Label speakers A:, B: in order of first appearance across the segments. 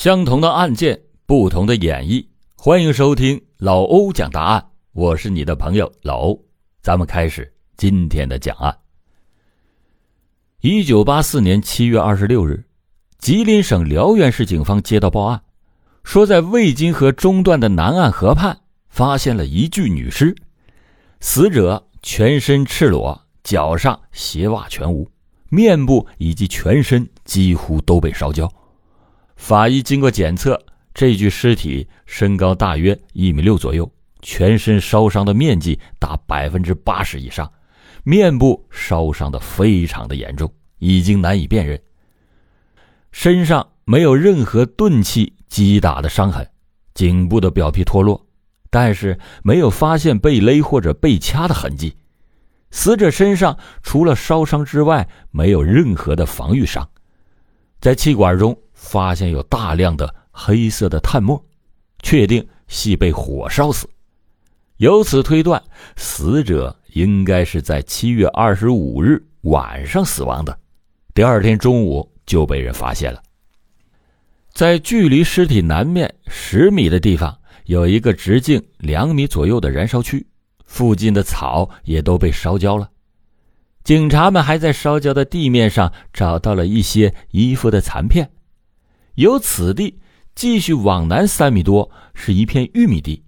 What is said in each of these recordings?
A: 相同的案件，不同的演绎。欢迎收听老欧讲答案，我是你的朋友老欧。咱们开始今天的讲案。一九八四年七月二十六日，吉林省辽源市警方接到报案，说在渭津河中段的南岸河畔发现了一具女尸，死者全身赤裸，脚上鞋袜全无，面部以及全身几乎都被烧焦。法医经过检测，这具尸体身高大约一米六左右，全身烧伤的面积达百分之八十以上，面部烧伤的非常的严重，已经难以辨认。身上没有任何钝器击打的伤痕，颈部的表皮脱落，但是没有发现被勒或者被掐的痕迹。死者身上除了烧伤之外，没有任何的防御伤，在气管中。发现有大量的黑色的炭末，确定系被火烧死。由此推断，死者应该是在七月二十五日晚上死亡的，第二天中午就被人发现了。在距离尸体南面十米的地方，有一个直径两米左右的燃烧区，附近的草也都被烧焦了。警察们还在烧焦的地面上找到了一些衣服的残片。由此地继续往南三米多，是一片玉米地，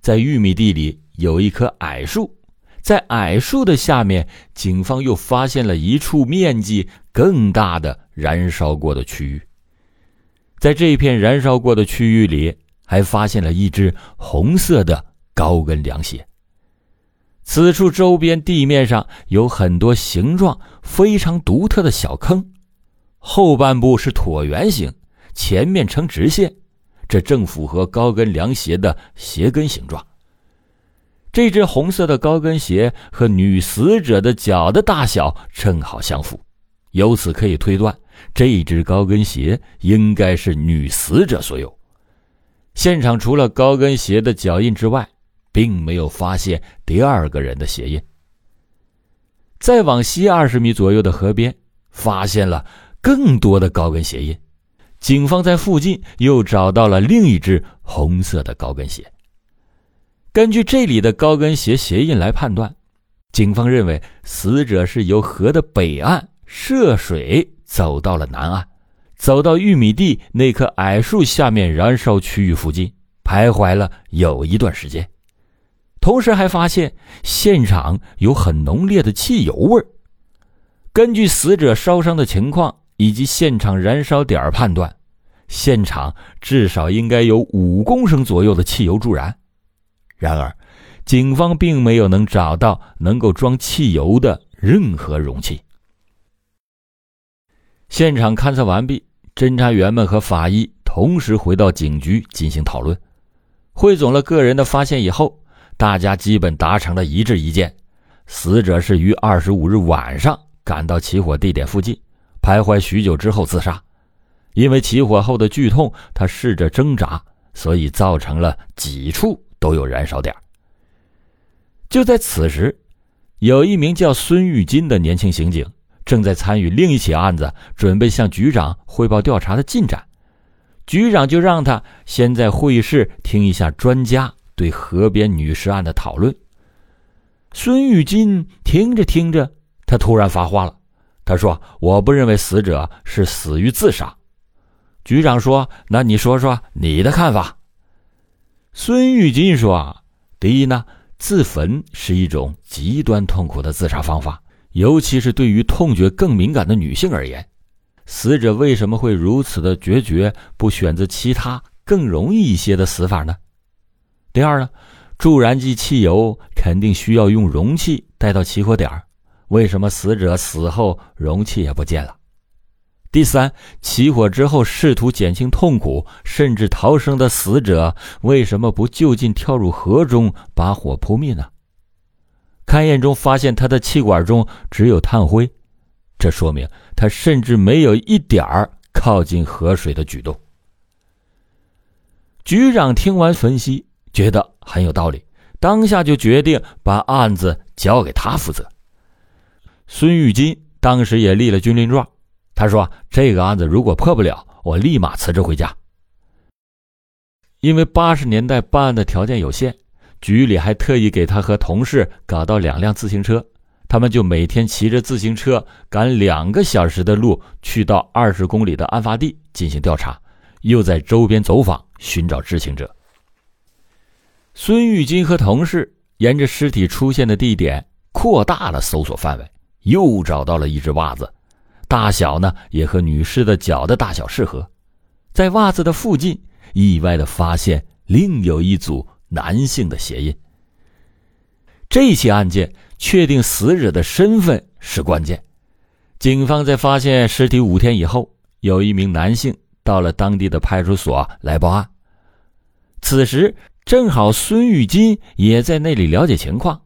A: 在玉米地里有一棵矮树，在矮树的下面，警方又发现了一处面积更大的燃烧过的区域。在这片燃烧过的区域里，还发现了一只红色的高跟凉鞋。此处周边地面上有很多形状非常独特的小坑，后半部是椭圆形。前面呈直线，这正符合高跟凉鞋的鞋跟形状。这只红色的高跟鞋和女死者的脚的大小正好相符，由此可以推断，这只高跟鞋应该是女死者所有。现场除了高跟鞋的脚印之外，并没有发现第二个人的鞋印。再往西二十米左右的河边，发现了更多的高跟鞋印。警方在附近又找到了另一只红色的高跟鞋。根据这里的高跟鞋鞋印来判断，警方认为死者是由河的北岸涉水走到了南岸，走到玉米地那棵矮树下面燃烧区域附近徘徊了有一段时间。同时还发现现场有很浓烈的汽油味根据死者烧伤的情况。以及现场燃烧点判断，现场至少应该有五公升左右的汽油助燃。然而，警方并没有能找到能够装汽油的任何容器。现场勘测完毕，侦查员们和法医同时回到警局进行讨论，汇总了个人的发现以后，大家基本达成了一致意见：死者是于二十五日晚上赶到起火地点附近。徘徊许久之后自杀，因为起火后的剧痛，他试着挣扎，所以造成了几处都有燃烧点。就在此时，有一名叫孙玉金的年轻刑警正在参与另一起案子，准备向局长汇报调查的进展。局长就让他先在会议室听一下专家对河边女尸案的讨论。孙玉金听着听着，他突然发话了。他说：“我不认为死者是死于自杀。”局长说：“那你说说你的看法。”孙玉金说：“第一呢，自焚是一种极端痛苦的自杀方法，尤其是对于痛觉更敏感的女性而言。死者为什么会如此的决绝，不选择其他更容易一些的死法呢？第二呢，助燃剂汽油肯定需要用容器带到起火点。”为什么死者死后容器也不见了？第三，起火之后试图减轻痛苦甚至逃生的死者，为什么不就近跳入河中把火扑灭呢？勘验中发现他的气管中只有炭灰，这说明他甚至没有一点儿靠近河水的举动。局长听完分析，觉得很有道理，当下就决定把案子交给他负责。孙玉金当时也立了军令状，他说：“这个案子如果破不了，我立马辞职回家。”因为八十年代办案的条件有限，局里还特意给他和同事搞到两辆自行车，他们就每天骑着自行车赶两个小时的路，去到二十公里的案发地进行调查，又在周边走访寻找知情者。孙玉金和同事沿着尸体出现的地点扩大了搜索范围，又找到了一只袜子，大小呢也和女尸的脚的大小适合。在袜子的附近，意外的发现另有一组男性的鞋印。这起案件确定死者的身份是关键。警方在发现尸体五天以后，有一名男性到了当地的派出所来报案。此时。正好孙玉金也在那里了解情况。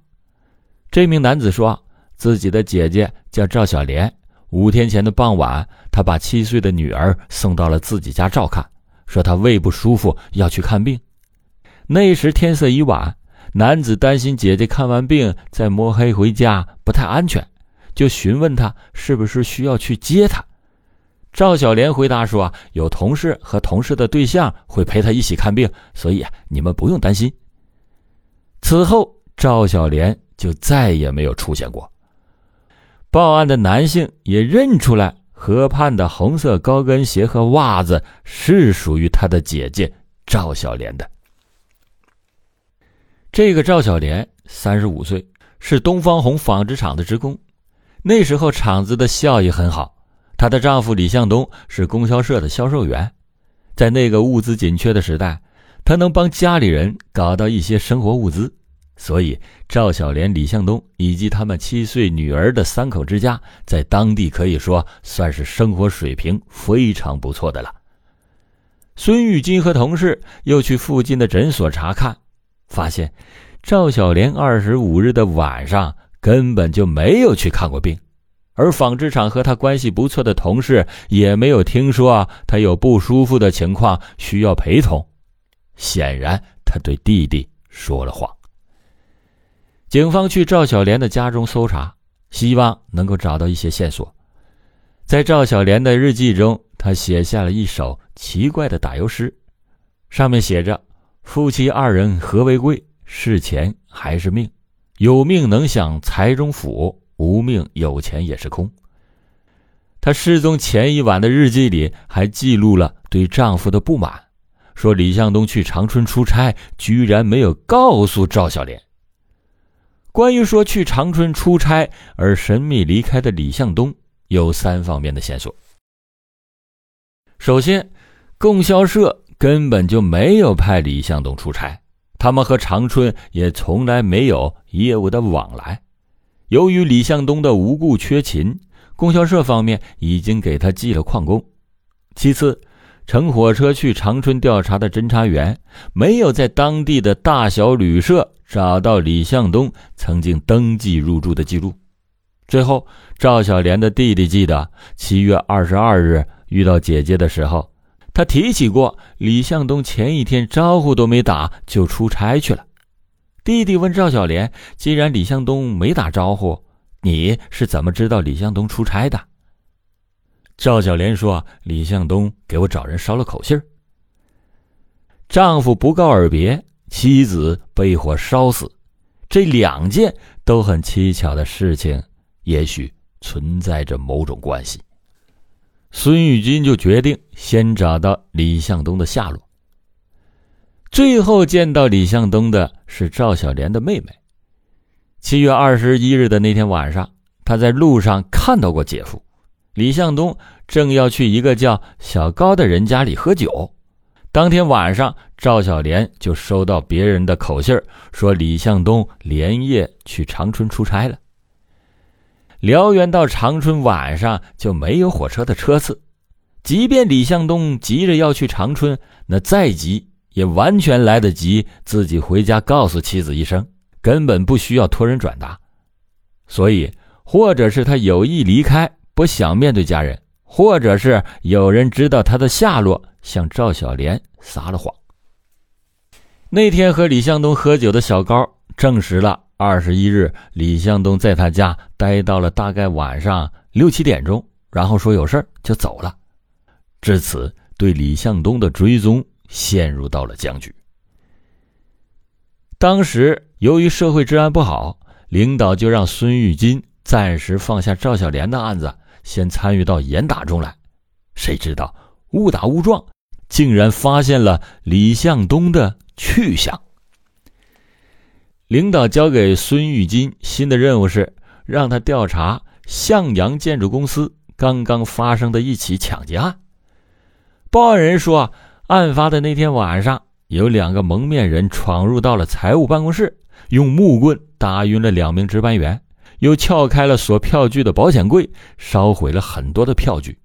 A: 这名男子说，自己的姐姐叫赵小莲。五天前的傍晚，她把七岁的女儿送到了自己家照看，说她胃不舒服要去看病。那时天色已晚，男子担心姐姐看完病再摸黑回家不太安全，就询问她是不是需要去接她。赵小莲回答说：“有同事和同事的对象会陪她一起看病，所以你们不用担心。”此后，赵小莲就再也没有出现过。报案的男性也认出来，河畔的红色高跟鞋和袜子是属于他的姐姐赵小莲的。这个赵小莲三十五岁，是东方红纺织厂的职工，那时候厂子的效益很好。她的丈夫李向东是供销社的销售员，在那个物资紧缺的时代，他能帮家里人搞到一些生活物资，所以赵小莲、李向东以及他们七岁女儿的三口之家，在当地可以说算是生活水平非常不错的了。孙玉金和同事又去附近的诊所查看，发现赵小莲二十五日的晚上根本就没有去看过病。而纺织厂和他关系不错的同事也没有听说啊他有不舒服的情况需要陪同，显然他对弟弟说了谎。警方去赵小莲的家中搜查，希望能够找到一些线索。在赵小莲的日记中，他写下了一首奇怪的打油诗，上面写着：“夫妻二人何为贵？是钱还是命？有命能享财中福。”无命有钱也是空。她失踪前一晚的日记里还记录了对丈夫的不满，说李向东去长春出差，居然没有告诉赵小莲。关于说去长春出差而神秘离开的李向东，有三方面的线索。首先，供销社根本就没有派李向东出差，他们和长春也从来没有业务的往来。由于李向东的无故缺勤，供销社方面已经给他记了旷工。其次，乘火车去长春调查的侦查员没有在当地的大小旅社找到李向东曾经登记入住的记录。最后，赵小莲的弟弟记得七月二十二日遇到姐姐的时候，他提起过李向东前一天招呼都没打就出差去了。弟弟问赵小莲：“既然李向东没打招呼，你是怎么知道李向东出差的？”赵小莲说：“李向东给我找人捎了口信儿丈夫不告而别，妻子被火烧死，这两件都很蹊跷的事情，也许存在着某种关系。孙玉军就决定先找到李向东的下落。最后见到李向东的是赵小莲的妹妹。七月二十一日的那天晚上，他在路上看到过姐夫李向东，正要去一个叫小高的人家里喝酒。当天晚上，赵小莲就收到别人的口信说李向东连夜去长春出差了。辽源到长春晚上就没有火车的车次，即便李向东急着要去长春，那再急。也完全来得及自己回家告诉妻子一声，根本不需要托人转达。所以，或者是他有意离开，不想面对家人；或者是有人知道他的下落，向赵小莲撒了谎。那天和李向东喝酒的小高证实了，二十一日李向东在他家待到了大概晚上六七点钟，然后说有事就走了。至此，对李向东的追踪。陷入到了僵局。当时由于社会治安不好，领导就让孙玉金暂时放下赵小莲的案子，先参与到严打中来。谁知道误打误撞，竟然发现了李向东的去向。领导交给孙玉金新的任务是让他调查向阳建筑公司刚刚发生的一起抢劫案。报案人说，案发的那天晚上，有两个蒙面人闯入到了财务办公室，用木棍打晕了两名值班员，又撬开了锁票据的保险柜，烧毁了很多的票据。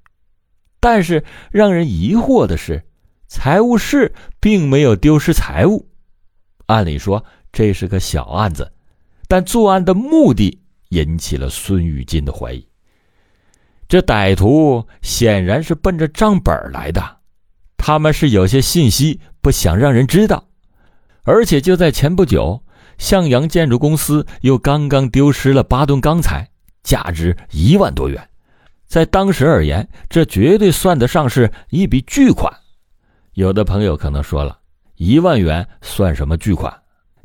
A: 但是让人疑惑的是，财务室并没有丢失财物。按理说。这是个小案子，但作案的目的引起了孙玉金的怀疑。这歹徒显然是奔着账本来的，他们是有些信息不想让人知道。而且就在前不久，向阳建筑公司又刚刚丢失了八吨钢材，价值一万多元。在当时而言，这绝对算得上是一笔巨款。有的朋友可能说了，一万元算什么巨款？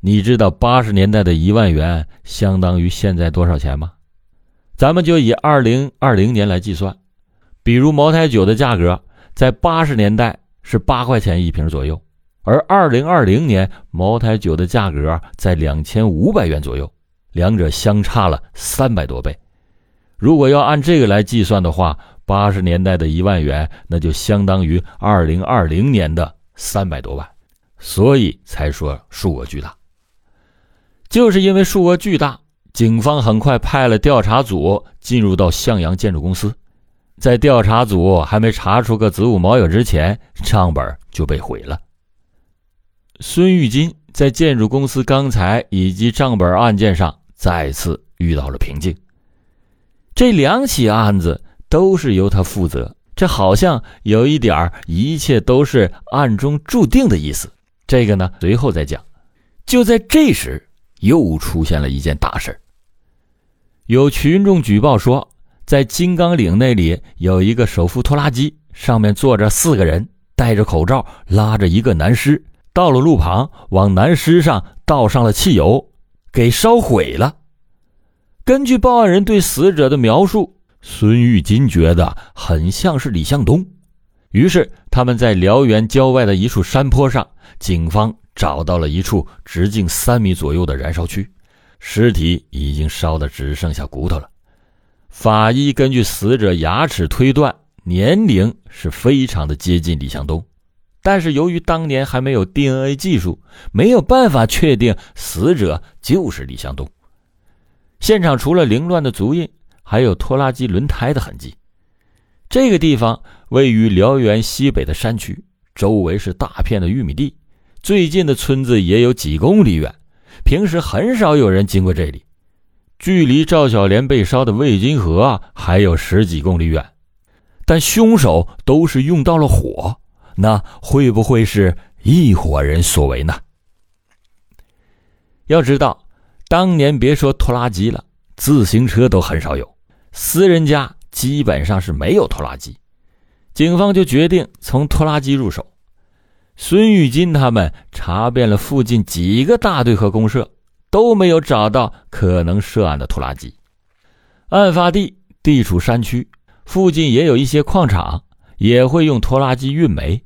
A: 你知道八十年代的一万元相当于现在多少钱吗？咱们就以二零二零年来计算，比如茅台酒的价格在八十年代是八块钱一瓶左右，而二零二零年茅台酒的价格在两千五百元左右，两者相差了三百多倍。如果要按这个来计算的话，八十年代的一万元那就相当于二零二零年的三百多万，所以才说数额巨大。就是因为数额巨大，警方很快派了调查组进入到向阳建筑公司，在调查组还没查出个子午卯酉之前，账本就被毁了。孙玉金在建筑公司钢材以及账本案件上再次遇到了瓶颈。这两起案子都是由他负责，这好像有一点一切都是暗中注定的意思。这个呢，随后再讲。就在这时。又出现了一件大事有群众举报说，在金刚岭那里有一个手扶拖拉机，上面坐着四个人，戴着口罩，拉着一个男尸，到了路旁，往男尸上倒上了汽油，给烧毁了。根据报案人对死者的描述，孙玉金觉得很像是李向东，于是他们在辽源郊外的一处山坡上，警方。找到了一处直径三米左右的燃烧区，尸体已经烧得只剩下骨头了。法医根据死者牙齿推断，年龄是非常的接近李向东，但是由于当年还没有 DNA 技术，没有办法确定死者就是李向东。现场除了凌乱的足印，还有拖拉机轮胎的痕迹。这个地方位于辽源西北的山区，周围是大片的玉米地。最近的村子也有几公里远，平时很少有人经过这里。距离赵小莲被烧的魏金河啊还有十几公里远，但凶手都是用到了火，那会不会是一伙人所为呢？要知道，当年别说拖拉机了，自行车都很少有，私人家基本上是没有拖拉机。警方就决定从拖拉机入手。孙玉金他们查遍了附近几个大队和公社，都没有找到可能涉案的拖拉机。案发地地处山区，附近也有一些矿场，也会用拖拉机运煤。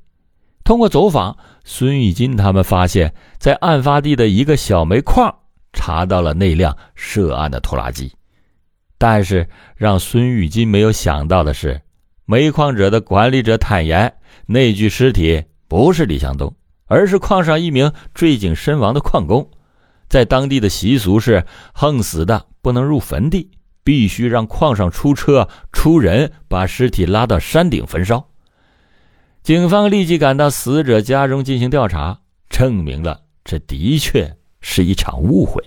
A: 通过走访，孙玉金他们发现，在案发地的一个小煤矿查到了那辆涉案的拖拉机。但是让孙玉金没有想到的是，煤矿者的管理者坦言，那具尸体。不是李向东，而是矿上一名坠井身亡的矿工。在当地的习俗是，横死的不能入坟地，必须让矿上出车出人把尸体拉到山顶焚烧。警方立即赶到死者家中进行调查，证明了这的确是一场误会。